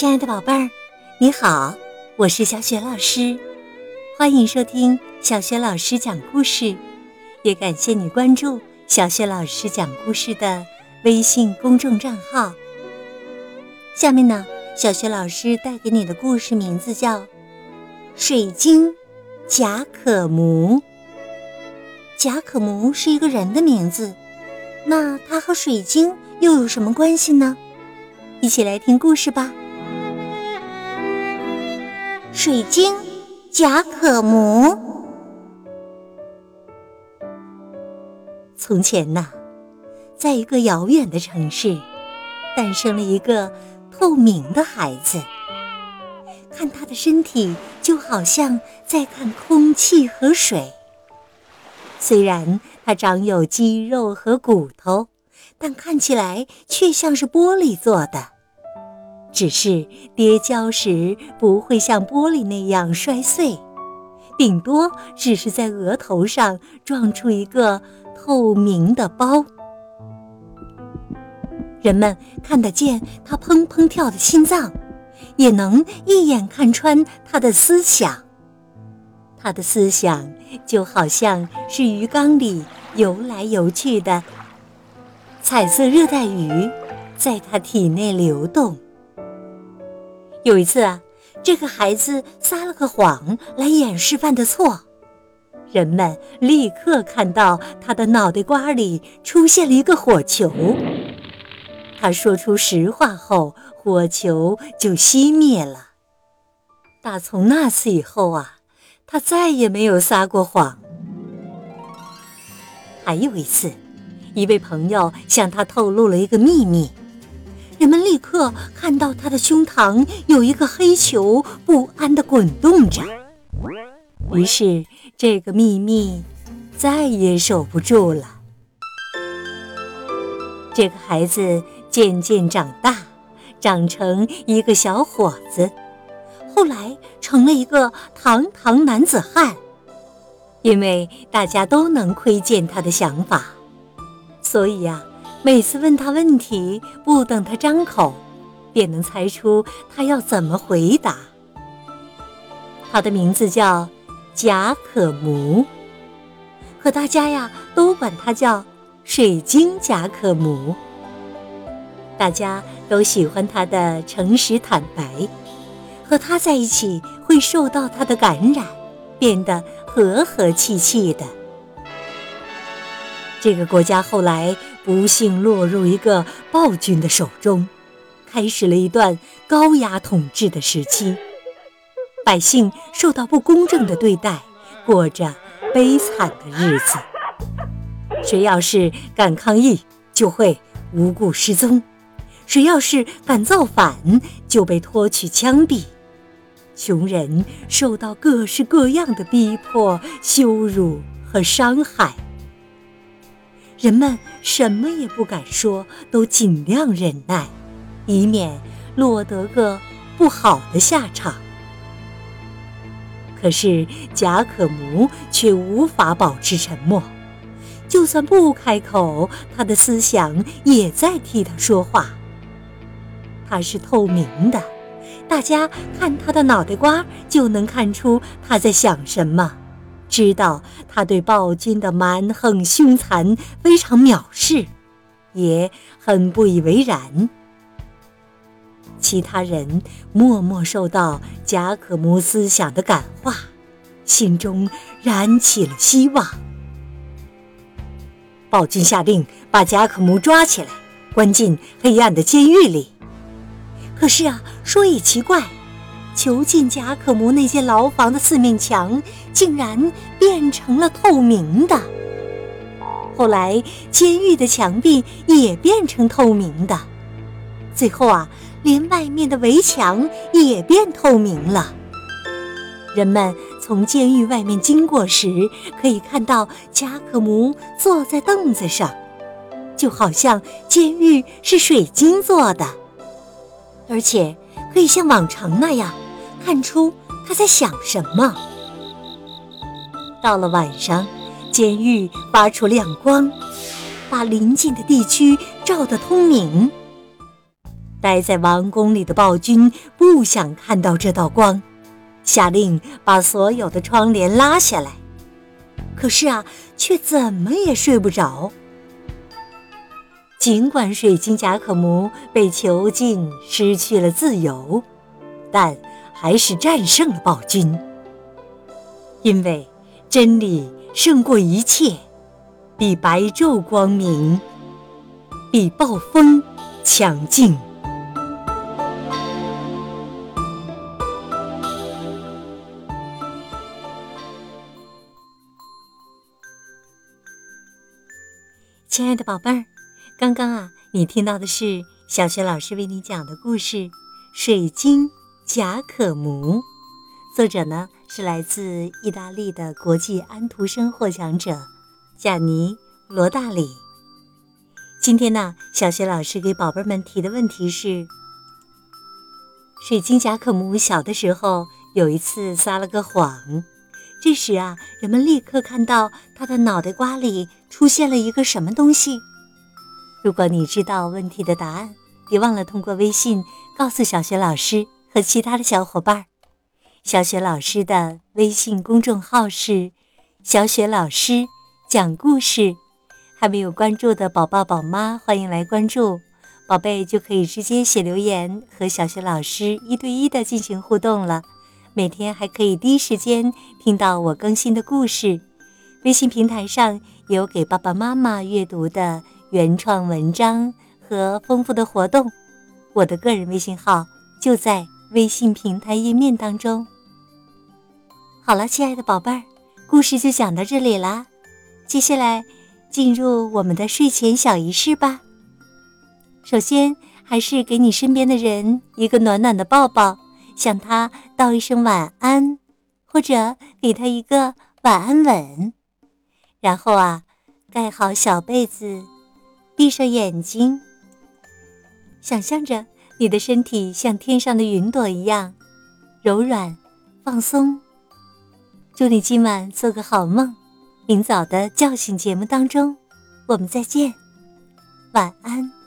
亲爱的宝贝儿，你好，我是小雪老师，欢迎收听小雪老师讲故事，也感谢你关注小雪老师讲故事的微信公众账号。下面呢，小雪老师带给你的故事名字叫《水晶贾可姆》。贾可姆是一个人的名字，那他和水晶又有什么关系呢？一起来听故事吧。水晶贾可姆。从前呐，在一个遥远的城市，诞生了一个透明的孩子。看他的身体，就好像在看空气和水。虽然他长有肌肉和骨头，但看起来却像是玻璃做的。只是跌跤时不会像玻璃那样摔碎，顶多只是在额头上撞出一个透明的包。人们看得见他砰砰跳的心脏，也能一眼看穿他的思想。他的思想就好像是鱼缸里游来游去的彩色热带鱼，在他体内流动。有一次啊，这个孩子撒了个谎来掩饰犯的错，人们立刻看到他的脑袋瓜里出现了一个火球。他说出实话后，火球就熄灭了。打从那次以后啊，他再也没有撒过谎。还有一次，一位朋友向他透露了一个秘密。人们立刻看到他的胸膛有一个黑球，不安地滚动着。于是，这个秘密再也守不住了。这个孩子渐渐长大，长成一个小伙子，后来成了一个堂堂男子汉。因为大家都能窥见他的想法，所以呀。每次问他问题，不等他张口，便能猜出他要怎么回答。他的名字叫贾可姆，可大家呀都管他叫水晶贾可姆。大家都喜欢他的诚实坦白，和他在一起会受到他的感染，变得和和气气的。这个国家后来。不幸落入一个暴君的手中，开始了一段高压统治的时期。百姓受到不公正的对待，过着悲惨的日子。谁要是敢抗议，就会无故失踪；谁要是敢造反，就被拖去枪毙。穷人受到各式各样的逼迫、羞辱和伤害。人们什么也不敢说，都尽量忍耐，以免落得个不好的下场。可是贾可姆却无法保持沉默，就算不开口，他的思想也在替他说话。他是透明的，大家看他的脑袋瓜就能看出他在想什么。知道他对暴君的蛮横凶残非常藐视，也很不以为然。其他人默默受到贾可姆思想的感化，心中燃起了希望。暴君下令把贾可姆抓起来，关进黑暗的监狱里。可是啊，说也奇怪。囚禁贾可姆那间牢房的四面墙竟然变成了透明的。后来，监狱的墙壁也变成透明的。最后啊，连外面的围墙也变透明了。人们从监狱外面经过时，可以看到贾可姆坐在凳子上，就好像监狱是水晶做的，而且可以像往常那样。看出他在想什么。到了晚上，监狱发出亮光，把邻近的地区照得通明。待在王宫里的暴君不想看到这道光，下令把所有的窗帘拉下来。可是啊，却怎么也睡不着。尽管水晶贾可姆被囚禁，失去了自由，但还是战胜了暴君。因为真理胜过一切，比白昼光明，比暴风强劲。亲爱的宝贝儿，刚刚啊，你听到的是小学老师为你讲的故事《水晶贾可姆》，作者呢是来自意大利的国际安徒生获奖者贾尼·罗大里。今天呢，小学老师给宝贝们提的问题是：水晶贾可姆小的时候有一次撒了个谎。这时啊，人们立刻看到他的脑袋瓜里出现了一个什么东西。如果你知道问题的答案，别忘了通过微信告诉小雪老师和其他的小伙伴。小雪老师的微信公众号是“小雪老师讲故事”，还没有关注的宝宝宝妈欢迎来关注，宝贝就可以直接写留言和小雪老师一对一的进行互动了。每天还可以第一时间听到我更新的故事，微信平台上有给爸爸妈妈阅读的原创文章和丰富的活动。我的个人微信号就在微信平台页面当中。好了，亲爱的宝贝儿，故事就讲到这里啦。接下来进入我们的睡前小仪式吧。首先，还是给你身边的人一个暖暖的抱抱。向他道一声晚安，或者给他一个晚安吻，然后啊，盖好小被子，闭上眼睛，想象着你的身体像天上的云朵一样柔软放松。祝你今晚做个好梦，明早的叫醒节目当中，我们再见，晚安。